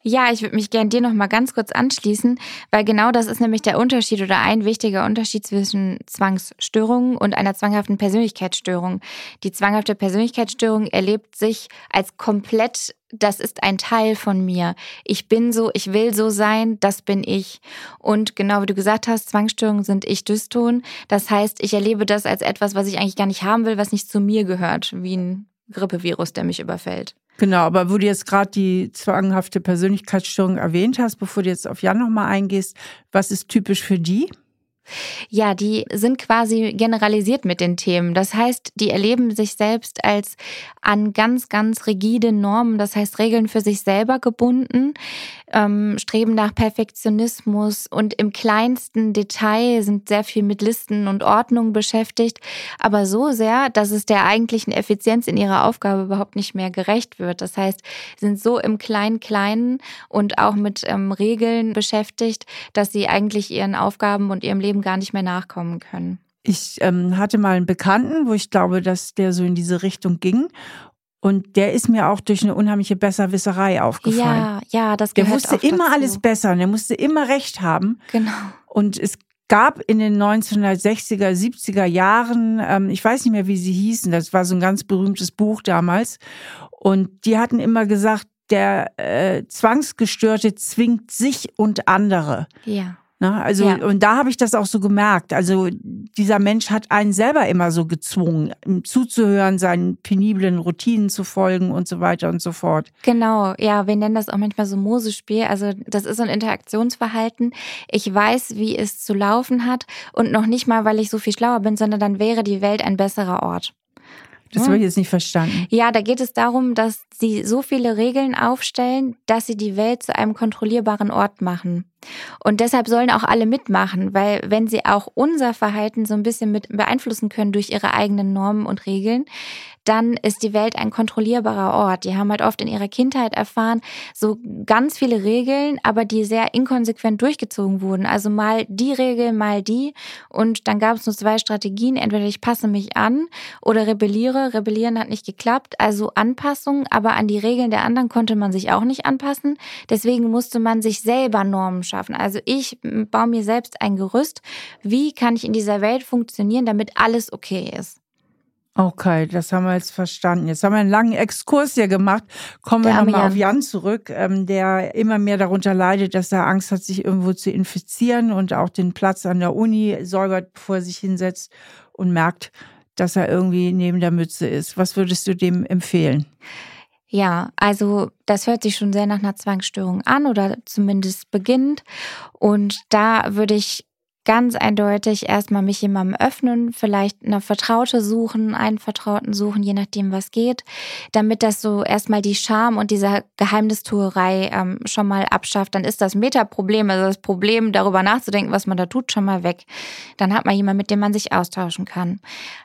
Ja, ich würde mich gerne dir noch mal ganz kurz anschließen, weil genau das ist nämlich der Unterschied oder ein wichtiger Unterschied zwischen Zwangsstörungen und einer zwanghaften Persönlichkeitsstörung. Die zwanghafte Persönlichkeitsstörung erlebt sich als komplett das ist ein Teil von mir. Ich bin so, ich will so sein, das bin ich. Und genau wie du gesagt hast, Zwangsstörungen sind ich dyston. Das heißt, ich erlebe das als etwas, was ich eigentlich gar nicht haben will, was nicht zu mir gehört, wie ein Grippevirus, der mich überfällt. Genau, aber wo du jetzt gerade die zwanghafte Persönlichkeitsstörung erwähnt hast, bevor du jetzt auf Jan nochmal eingehst, was ist typisch für die? Ja, die sind quasi generalisiert mit den Themen. Das heißt, die erleben sich selbst als an ganz, ganz rigide Normen, das heißt Regeln für sich selber gebunden, ähm, streben nach Perfektionismus und im kleinsten Detail sind sehr viel mit Listen und Ordnung beschäftigt, aber so sehr, dass es der eigentlichen Effizienz in ihrer Aufgabe überhaupt nicht mehr gerecht wird. Das heißt, sind so im Klein-Kleinen und auch mit ähm, Regeln beschäftigt, dass sie eigentlich ihren Aufgaben und ihrem Leben gar nicht mehr nachkommen können. Ich ähm, hatte mal einen Bekannten, wo ich glaube, dass der so in diese Richtung ging. Und der ist mir auch durch eine unheimliche Besserwisserei aufgefallen. Ja, ja, das gehört Der wusste immer dazu. alles besser und der musste immer recht haben. Genau. Und es gab in den 1960er, 70er Jahren, ähm, ich weiß nicht mehr, wie sie hießen, das war so ein ganz berühmtes Buch damals. Und die hatten immer gesagt, der äh, Zwangsgestörte zwingt sich und andere. Ja. Ne? Also, ja. und da habe ich das auch so gemerkt. Also, dieser Mensch hat einen selber immer so gezwungen, zuzuhören, seinen peniblen Routinen zu folgen und so weiter und so fort. Genau, ja, wir nennen das auch manchmal so Mosespiel. Also, das ist so ein Interaktionsverhalten. Ich weiß, wie es zu laufen hat und noch nicht mal, weil ich so viel schlauer bin, sondern dann wäre die Welt ein besserer Ort. Das habe ich jetzt nicht verstanden. Ja, da geht es darum, dass sie so viele Regeln aufstellen, dass sie die Welt zu einem kontrollierbaren Ort machen. Und deshalb sollen auch alle mitmachen, weil wenn sie auch unser Verhalten so ein bisschen mit beeinflussen können durch ihre eigenen Normen und Regeln, dann ist die Welt ein kontrollierbarer Ort. Die haben halt oft in ihrer Kindheit erfahren, so ganz viele Regeln, aber die sehr inkonsequent durchgezogen wurden. Also mal die Regel, mal die. Und dann gab es nur zwei Strategien. Entweder ich passe mich an oder rebelliere. Rebellieren hat nicht geklappt. Also Anpassung, aber an die Regeln der anderen konnte man sich auch nicht anpassen. Deswegen musste man sich selber Normen schaffen. Also ich baue mir selbst ein Gerüst. Wie kann ich in dieser Welt funktionieren, damit alles okay ist? Okay, das haben wir jetzt verstanden. Jetzt haben wir einen langen Exkurs hier gemacht. Kommen wir nochmal auf Jan zurück, ähm, der immer mehr darunter leidet, dass er Angst hat, sich irgendwo zu infizieren und auch den Platz an der Uni säubert, bevor er sich hinsetzt und merkt, dass er irgendwie neben der Mütze ist. Was würdest du dem empfehlen? Ja, also das hört sich schon sehr nach einer Zwangsstörung an oder zumindest beginnt. Und da würde ich ganz eindeutig erstmal mich jemandem öffnen, vielleicht eine Vertraute suchen, einen Vertrauten suchen, je nachdem, was geht, damit das so erstmal die Scham und diese Geheimnistuerei ähm, schon mal abschafft. Dann ist das Metaproblem, also das Problem, darüber nachzudenken, was man da tut, schon mal weg. Dann hat man jemanden, mit dem man sich austauschen kann.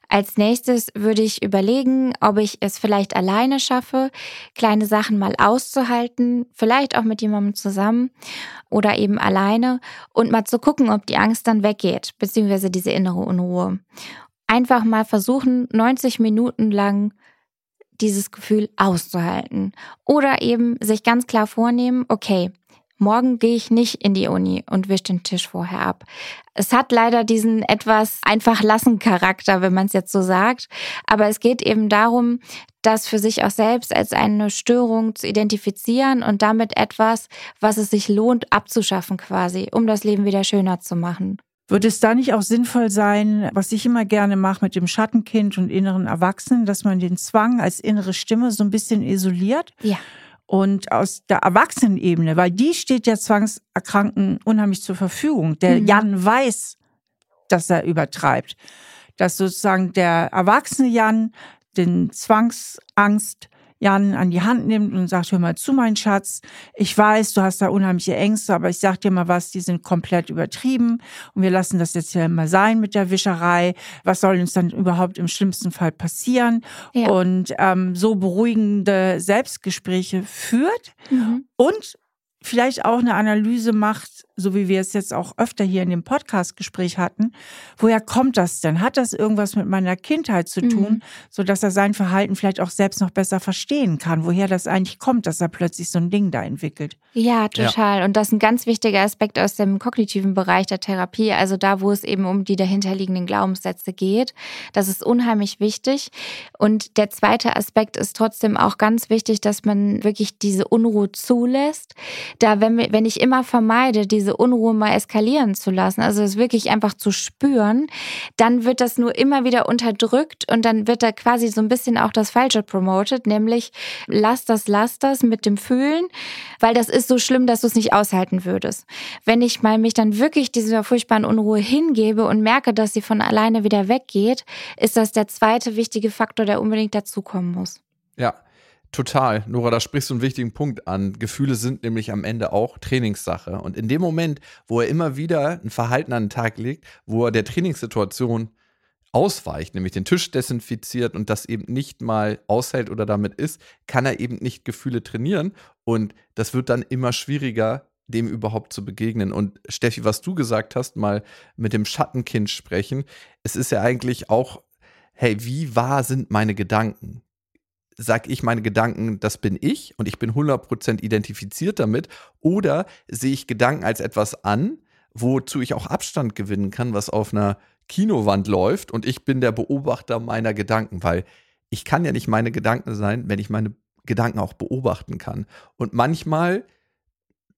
Als nächstes würde ich überlegen, ob ich es vielleicht alleine schaffe, kleine Sachen mal auszuhalten, vielleicht auch mit jemandem zusammen oder eben alleine und mal zu gucken, ob die Angst dann weggeht, beziehungsweise diese innere Unruhe. Einfach mal versuchen, 90 Minuten lang dieses Gefühl auszuhalten. Oder eben sich ganz klar vornehmen, okay, morgen gehe ich nicht in die Uni und wische den Tisch vorher ab. Es hat leider diesen etwas einfach lassen Charakter, wenn man es jetzt so sagt. Aber es geht eben darum, das für sich auch selbst als eine Störung zu identifizieren und damit etwas, was es sich lohnt abzuschaffen quasi, um das Leben wieder schöner zu machen. Würde es da nicht auch sinnvoll sein, was ich immer gerne mache mit dem Schattenkind und inneren Erwachsenen, dass man den Zwang als innere Stimme so ein bisschen isoliert? Ja. Und aus der Erwachsenenebene, weil die steht der Zwangserkrankten unheimlich zur Verfügung. Der mhm. Jan weiß, dass er übertreibt. Dass sozusagen der erwachsene Jan den Zwangsangst Jan an die Hand nimmt und sagt, hör mal zu, mein Schatz, ich weiß, du hast da unheimliche Ängste, aber ich sag dir mal was, die sind komplett übertrieben und wir lassen das jetzt hier mal sein mit der Wischerei. Was soll uns dann überhaupt im schlimmsten Fall passieren? Ja. Und ähm, so beruhigende Selbstgespräche führt mhm. und vielleicht auch eine Analyse macht, so wie wir es jetzt auch öfter hier in dem Podcast-Gespräch hatten. Woher kommt das denn? Hat das irgendwas mit meiner Kindheit zu tun, mhm. so dass er sein Verhalten vielleicht auch selbst noch besser verstehen kann, woher das eigentlich kommt, dass er plötzlich so ein Ding da entwickelt? Ja, total. Ja. Und das ist ein ganz wichtiger Aspekt aus dem kognitiven Bereich der Therapie, also da, wo es eben um die dahinterliegenden Glaubenssätze geht. Das ist unheimlich wichtig. Und der zweite Aspekt ist trotzdem auch ganz wichtig, dass man wirklich diese Unruhe zulässt. Da, wenn, wenn ich immer vermeide, diese diese Unruhe mal eskalieren zu lassen, also es wirklich einfach zu spüren, dann wird das nur immer wieder unterdrückt und dann wird da quasi so ein bisschen auch das Falsche promoted, nämlich lass das, lass das mit dem Fühlen, weil das ist so schlimm, dass du es nicht aushalten würdest. Wenn ich mal mich dann wirklich dieser furchtbaren Unruhe hingebe und merke, dass sie von alleine wieder weggeht, ist das der zweite wichtige Faktor, der unbedingt dazukommen muss. Ja, Total. Nora, da sprichst du einen wichtigen Punkt an. Gefühle sind nämlich am Ende auch Trainingssache. Und in dem Moment, wo er immer wieder ein Verhalten an den Tag legt, wo er der Trainingssituation ausweicht, nämlich den Tisch desinfiziert und das eben nicht mal aushält oder damit ist, kann er eben nicht Gefühle trainieren. Und das wird dann immer schwieriger, dem überhaupt zu begegnen. Und Steffi, was du gesagt hast, mal mit dem Schattenkind sprechen, es ist ja eigentlich auch, hey, wie wahr sind meine Gedanken? Sag ich meine Gedanken, das bin ich und ich bin 100% identifiziert damit? Oder sehe ich Gedanken als etwas an, wozu ich auch Abstand gewinnen kann, was auf einer Kinowand läuft und ich bin der Beobachter meiner Gedanken, weil ich kann ja nicht meine Gedanken sein, wenn ich meine Gedanken auch beobachten kann. Und manchmal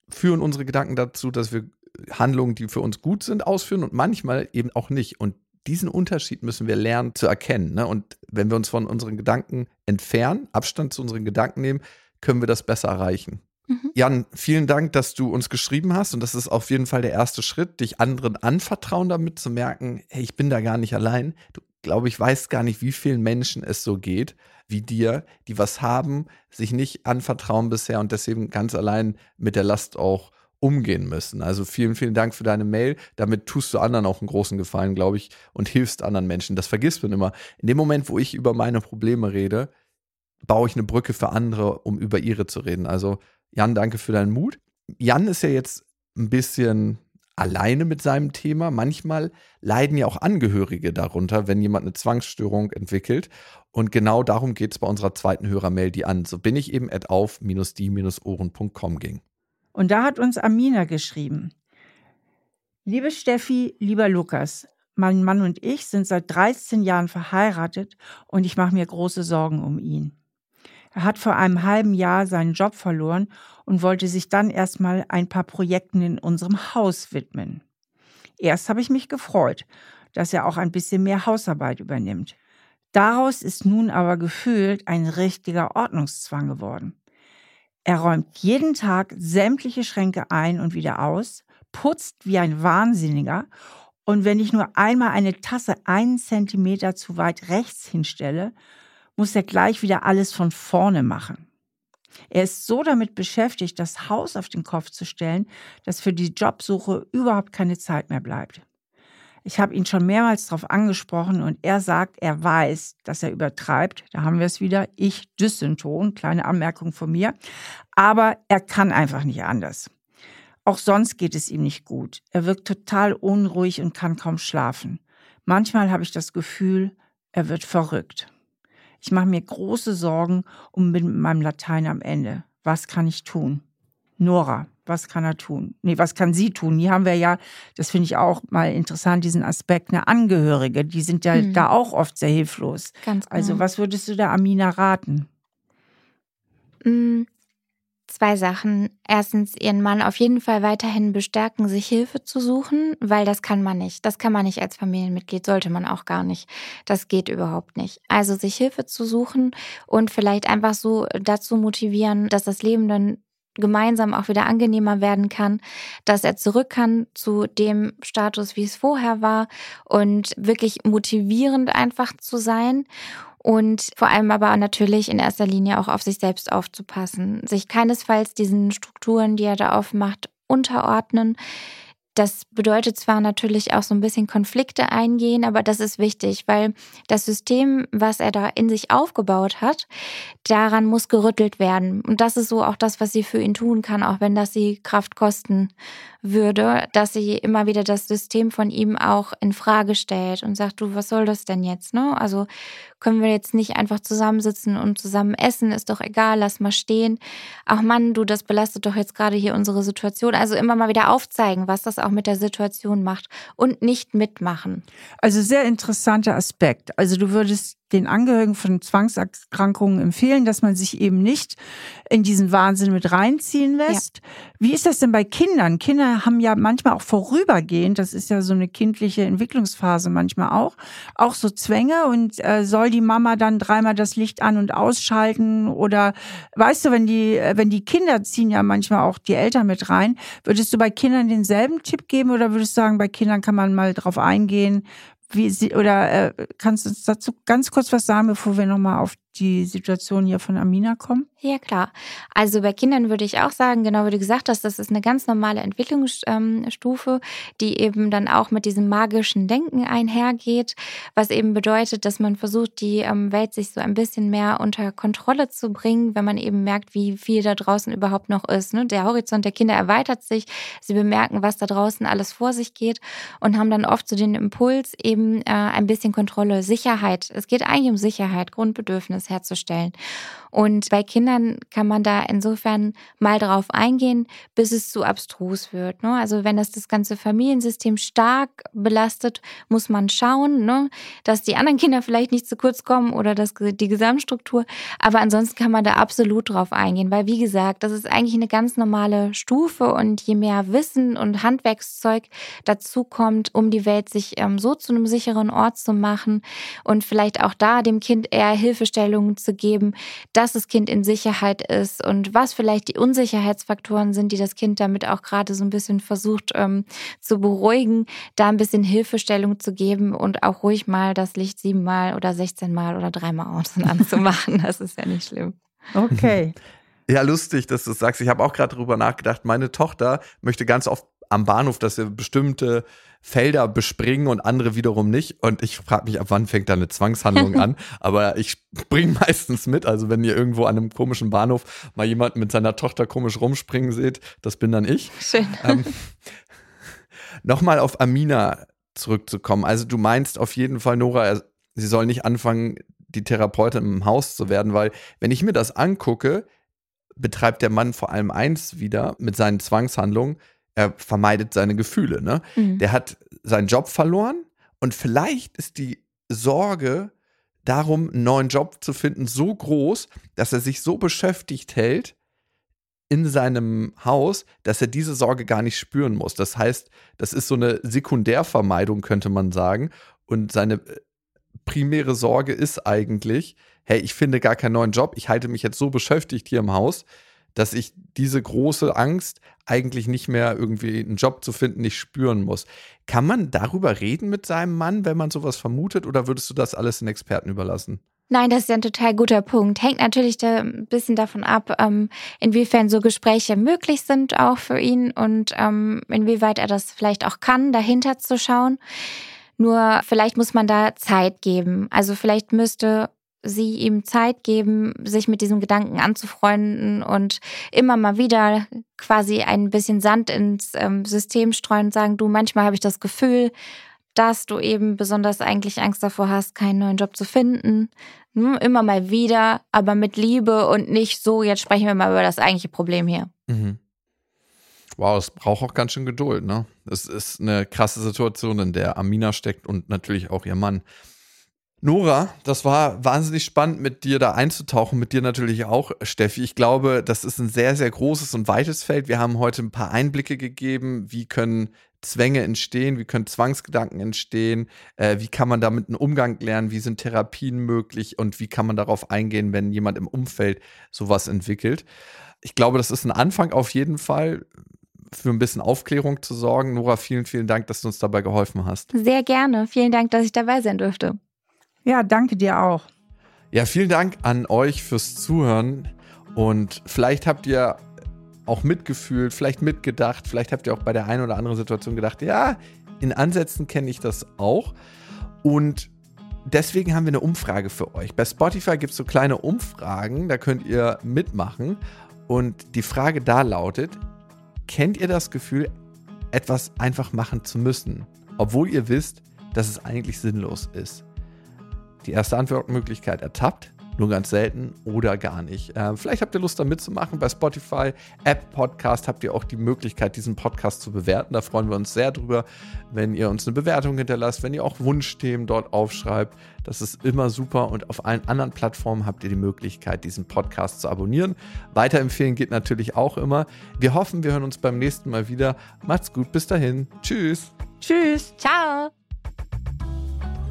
führen unsere Gedanken dazu, dass wir Handlungen, die für uns gut sind, ausführen und manchmal eben auch nicht. Und diesen Unterschied müssen wir lernen zu erkennen. Ne? Und wenn wir uns von unseren Gedanken entfernen, Abstand zu unseren Gedanken nehmen, können wir das besser erreichen. Mhm. Jan, vielen Dank, dass du uns geschrieben hast. Und das ist auf jeden Fall der erste Schritt, dich anderen anvertrauen, damit zu merken, hey, ich bin da gar nicht allein. Du, glaube ich, weißt gar nicht, wie vielen Menschen es so geht wie dir, die was haben, sich nicht anvertrauen bisher und deswegen ganz allein mit der Last auch umgehen müssen. Also vielen, vielen Dank für deine Mail. Damit tust du anderen auch einen großen Gefallen, glaube ich, und hilfst anderen Menschen. Das vergisst man immer. In dem Moment, wo ich über meine Probleme rede, baue ich eine Brücke für andere, um über ihre zu reden. Also Jan, danke für deinen Mut. Jan ist ja jetzt ein bisschen alleine mit seinem Thema. Manchmal leiden ja auch Angehörige darunter, wenn jemand eine Zwangsstörung entwickelt. Und genau darum geht es bei unserer zweiten Hörermail, die an so bin ich eben at auf-die-ohren.com ging. Und da hat uns Amina geschrieben. Liebe Steffi, lieber Lukas, mein Mann und ich sind seit 13 Jahren verheiratet und ich mache mir große Sorgen um ihn. Er hat vor einem halben Jahr seinen Job verloren und wollte sich dann erstmal ein paar Projekten in unserem Haus widmen. Erst habe ich mich gefreut, dass er auch ein bisschen mehr Hausarbeit übernimmt. Daraus ist nun aber gefühlt ein richtiger Ordnungszwang geworden. Er räumt jeden Tag sämtliche Schränke ein und wieder aus, putzt wie ein Wahnsinniger und wenn ich nur einmal eine Tasse einen Zentimeter zu weit rechts hinstelle, muss er gleich wieder alles von vorne machen. Er ist so damit beschäftigt, das Haus auf den Kopf zu stellen, dass für die Jobsuche überhaupt keine Zeit mehr bleibt. Ich habe ihn schon mehrmals darauf angesprochen und er sagt, er weiß, dass er übertreibt. Da haben wir es wieder. Ich Dyssymptom, kleine Anmerkung von mir. Aber er kann einfach nicht anders. Auch sonst geht es ihm nicht gut. Er wirkt total unruhig und kann kaum schlafen. Manchmal habe ich das Gefühl, er wird verrückt. Ich mache mir große Sorgen um mit meinem Latein am Ende. Was kann ich tun? Nora, was kann er tun? Nee, was kann sie tun? Hier haben wir ja, das finde ich auch mal interessant, diesen Aspekt, eine Angehörige, die sind ja mhm. da auch oft sehr hilflos. Ganz also, genau. Also, was würdest du der Amina raten? Mhm. Zwei Sachen. Erstens, ihren Mann auf jeden Fall weiterhin bestärken, sich Hilfe zu suchen, weil das kann man nicht. Das kann man nicht als Familienmitglied, sollte man auch gar nicht. Das geht überhaupt nicht. Also sich Hilfe zu suchen und vielleicht einfach so dazu motivieren, dass das Leben dann gemeinsam auch wieder angenehmer werden kann, dass er zurück kann zu dem Status, wie es vorher war und wirklich motivierend einfach zu sein und vor allem aber natürlich in erster Linie auch auf sich selbst aufzupassen, sich keinesfalls diesen Strukturen, die er da aufmacht, unterordnen. Das bedeutet zwar natürlich auch so ein bisschen Konflikte eingehen, aber das ist wichtig, weil das System, was er da in sich aufgebaut hat, daran muss gerüttelt werden. Und das ist so auch das, was sie für ihn tun kann, auch wenn das sie Kraft kosten würde, dass sie immer wieder das System von ihm auch in Frage stellt und sagt, du, was soll das denn jetzt? Ne? Also können wir jetzt nicht einfach zusammensitzen und zusammen essen, ist doch egal, lass mal stehen. Ach Mann, du, das belastet doch jetzt gerade hier unsere Situation. Also immer mal wieder aufzeigen, was das auch mit der Situation macht und nicht mitmachen. Also sehr interessanter Aspekt. Also du würdest den Angehörigen von Zwangserkrankungen empfehlen, dass man sich eben nicht in diesen Wahnsinn mit reinziehen lässt. Ja. Wie ist das denn bei Kindern? Kinder haben ja manchmal auch vorübergehend, das ist ja so eine kindliche Entwicklungsphase manchmal auch, auch so Zwänge und äh, soll die Mama dann dreimal das Licht an und ausschalten oder weißt du, wenn die, wenn die Kinder ziehen ja manchmal auch die Eltern mit rein, würdest du bei Kindern denselben Tipp geben oder würdest du sagen, bei Kindern kann man mal drauf eingehen, wie sie, oder äh, kannst du uns dazu ganz kurz was sagen, bevor wir nochmal auf die Situation hier von Amina kommen? Ja, klar. Also bei Kindern würde ich auch sagen, genau wie du gesagt hast, das ist eine ganz normale Entwicklungsstufe, die eben dann auch mit diesem magischen Denken einhergeht, was eben bedeutet, dass man versucht, die ähm, Welt sich so ein bisschen mehr unter Kontrolle zu bringen, wenn man eben merkt, wie viel da draußen überhaupt noch ist. Ne? Der Horizont der Kinder erweitert sich, sie bemerken, was da draußen alles vor sich geht und haben dann oft so den Impuls, eben äh, ein bisschen Kontrolle, Sicherheit. Es geht eigentlich um Sicherheit, Grundbedürfnis herzustellen. Und bei Kindern kann man da insofern mal drauf eingehen, bis es zu abstrus wird. Ne? Also wenn das das ganze Familiensystem stark belastet, muss man schauen, ne? dass die anderen Kinder vielleicht nicht zu kurz kommen oder das, die Gesamtstruktur. Aber ansonsten kann man da absolut drauf eingehen, weil wie gesagt, das ist eigentlich eine ganz normale Stufe und je mehr Wissen und Handwerkszeug dazu kommt, um die Welt sich ähm, so zu einem sicheren Ort zu machen und vielleicht auch da dem Kind eher Hilfestellungen zu geben, dass das Kind in Sicherheit ist und was vielleicht die Unsicherheitsfaktoren sind, die das Kind damit auch gerade so ein bisschen versucht ähm, zu beruhigen, da ein bisschen Hilfestellung zu geben und auch ruhig mal das Licht siebenmal oder sechzehnmal oder dreimal aus und anzumachen. Das ist ja nicht schlimm. Okay. Ja, lustig, dass du das sagst. Ich habe auch gerade darüber nachgedacht. Meine Tochter möchte ganz oft am Bahnhof, dass wir bestimmte Felder bespringen und andere wiederum nicht. Und ich frage mich, ab wann fängt da eine Zwangshandlung an? Aber ich springe meistens mit. Also wenn ihr irgendwo an einem komischen Bahnhof mal jemanden mit seiner Tochter komisch rumspringen seht, das bin dann ich. Schön. Ähm, Nochmal auf Amina zurückzukommen. Also du meinst auf jeden Fall, Nora, sie soll nicht anfangen, die Therapeutin im Haus zu werden, weil wenn ich mir das angucke, betreibt der Mann vor allem eins wieder mit seinen Zwangshandlungen, er vermeidet seine Gefühle. Ne? Mhm. Der hat seinen Job verloren und vielleicht ist die Sorge darum, einen neuen Job zu finden, so groß, dass er sich so beschäftigt hält in seinem Haus, dass er diese Sorge gar nicht spüren muss. Das heißt, das ist so eine Sekundärvermeidung, könnte man sagen. Und seine primäre Sorge ist eigentlich, hey, ich finde gar keinen neuen Job, ich halte mich jetzt so beschäftigt hier im Haus, dass ich diese große Angst eigentlich nicht mehr irgendwie einen Job zu finden nicht spüren muss. Kann man darüber reden mit seinem Mann, wenn man sowas vermutet, oder würdest du das alles den Experten überlassen? Nein, das ist ein total guter Punkt. Hängt natürlich da ein bisschen davon ab, ähm, inwiefern so Gespräche möglich sind auch für ihn und ähm, inwieweit er das vielleicht auch kann, dahinter zu schauen. Nur vielleicht muss man da Zeit geben. Also vielleicht müsste sie ihm Zeit geben, sich mit diesem Gedanken anzufreunden und immer mal wieder quasi ein bisschen Sand ins ähm, System streuen und sagen, du, manchmal habe ich das Gefühl, dass du eben besonders eigentlich Angst davor hast, keinen neuen Job zu finden. Hm, immer mal wieder, aber mit Liebe und nicht so, jetzt sprechen wir mal über das eigentliche Problem hier. Mhm. Wow, es braucht auch ganz schön Geduld, ne? Es ist eine krasse Situation, in der Amina steckt und natürlich auch ihr Mann. Nora, das war wahnsinnig spannend, mit dir da einzutauchen, mit dir natürlich auch, Steffi. Ich glaube, das ist ein sehr, sehr großes und weites Feld. Wir haben heute ein paar Einblicke gegeben, wie können Zwänge entstehen, wie können Zwangsgedanken entstehen, äh, wie kann man damit einen Umgang lernen, wie sind Therapien möglich und wie kann man darauf eingehen, wenn jemand im Umfeld sowas entwickelt. Ich glaube, das ist ein Anfang auf jeden Fall für ein bisschen Aufklärung zu sorgen. Nora, vielen, vielen Dank, dass du uns dabei geholfen hast. Sehr gerne. Vielen Dank, dass ich dabei sein durfte. Ja, danke dir auch. Ja, vielen Dank an euch fürs Zuhören. Und vielleicht habt ihr auch mitgefühlt, vielleicht mitgedacht, vielleicht habt ihr auch bei der einen oder anderen Situation gedacht, ja, in Ansätzen kenne ich das auch. Und deswegen haben wir eine Umfrage für euch. Bei Spotify gibt es so kleine Umfragen, da könnt ihr mitmachen. Und die Frage da lautet, kennt ihr das Gefühl, etwas einfach machen zu müssen, obwohl ihr wisst, dass es eigentlich sinnlos ist? Die erste Antwortmöglichkeit ertappt, nur ganz selten oder gar nicht. Äh, vielleicht habt ihr Lust, da mitzumachen. Bei Spotify, App Podcast habt ihr auch die Möglichkeit, diesen Podcast zu bewerten. Da freuen wir uns sehr drüber, wenn ihr uns eine Bewertung hinterlasst, wenn ihr auch Wunschthemen dort aufschreibt. Das ist immer super. Und auf allen anderen Plattformen habt ihr die Möglichkeit, diesen Podcast zu abonnieren. Weiterempfehlen geht natürlich auch immer. Wir hoffen, wir hören uns beim nächsten Mal wieder. Macht's gut, bis dahin. Tschüss. Tschüss. Ciao.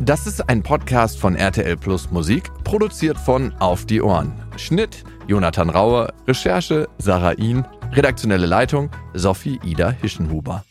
Das ist ein Podcast von RTL Plus Musik, produziert von Auf die Ohren. Schnitt Jonathan Rauer, Recherche Sarah Ihn, redaktionelle Leitung Sophie Ida Hischenhuber.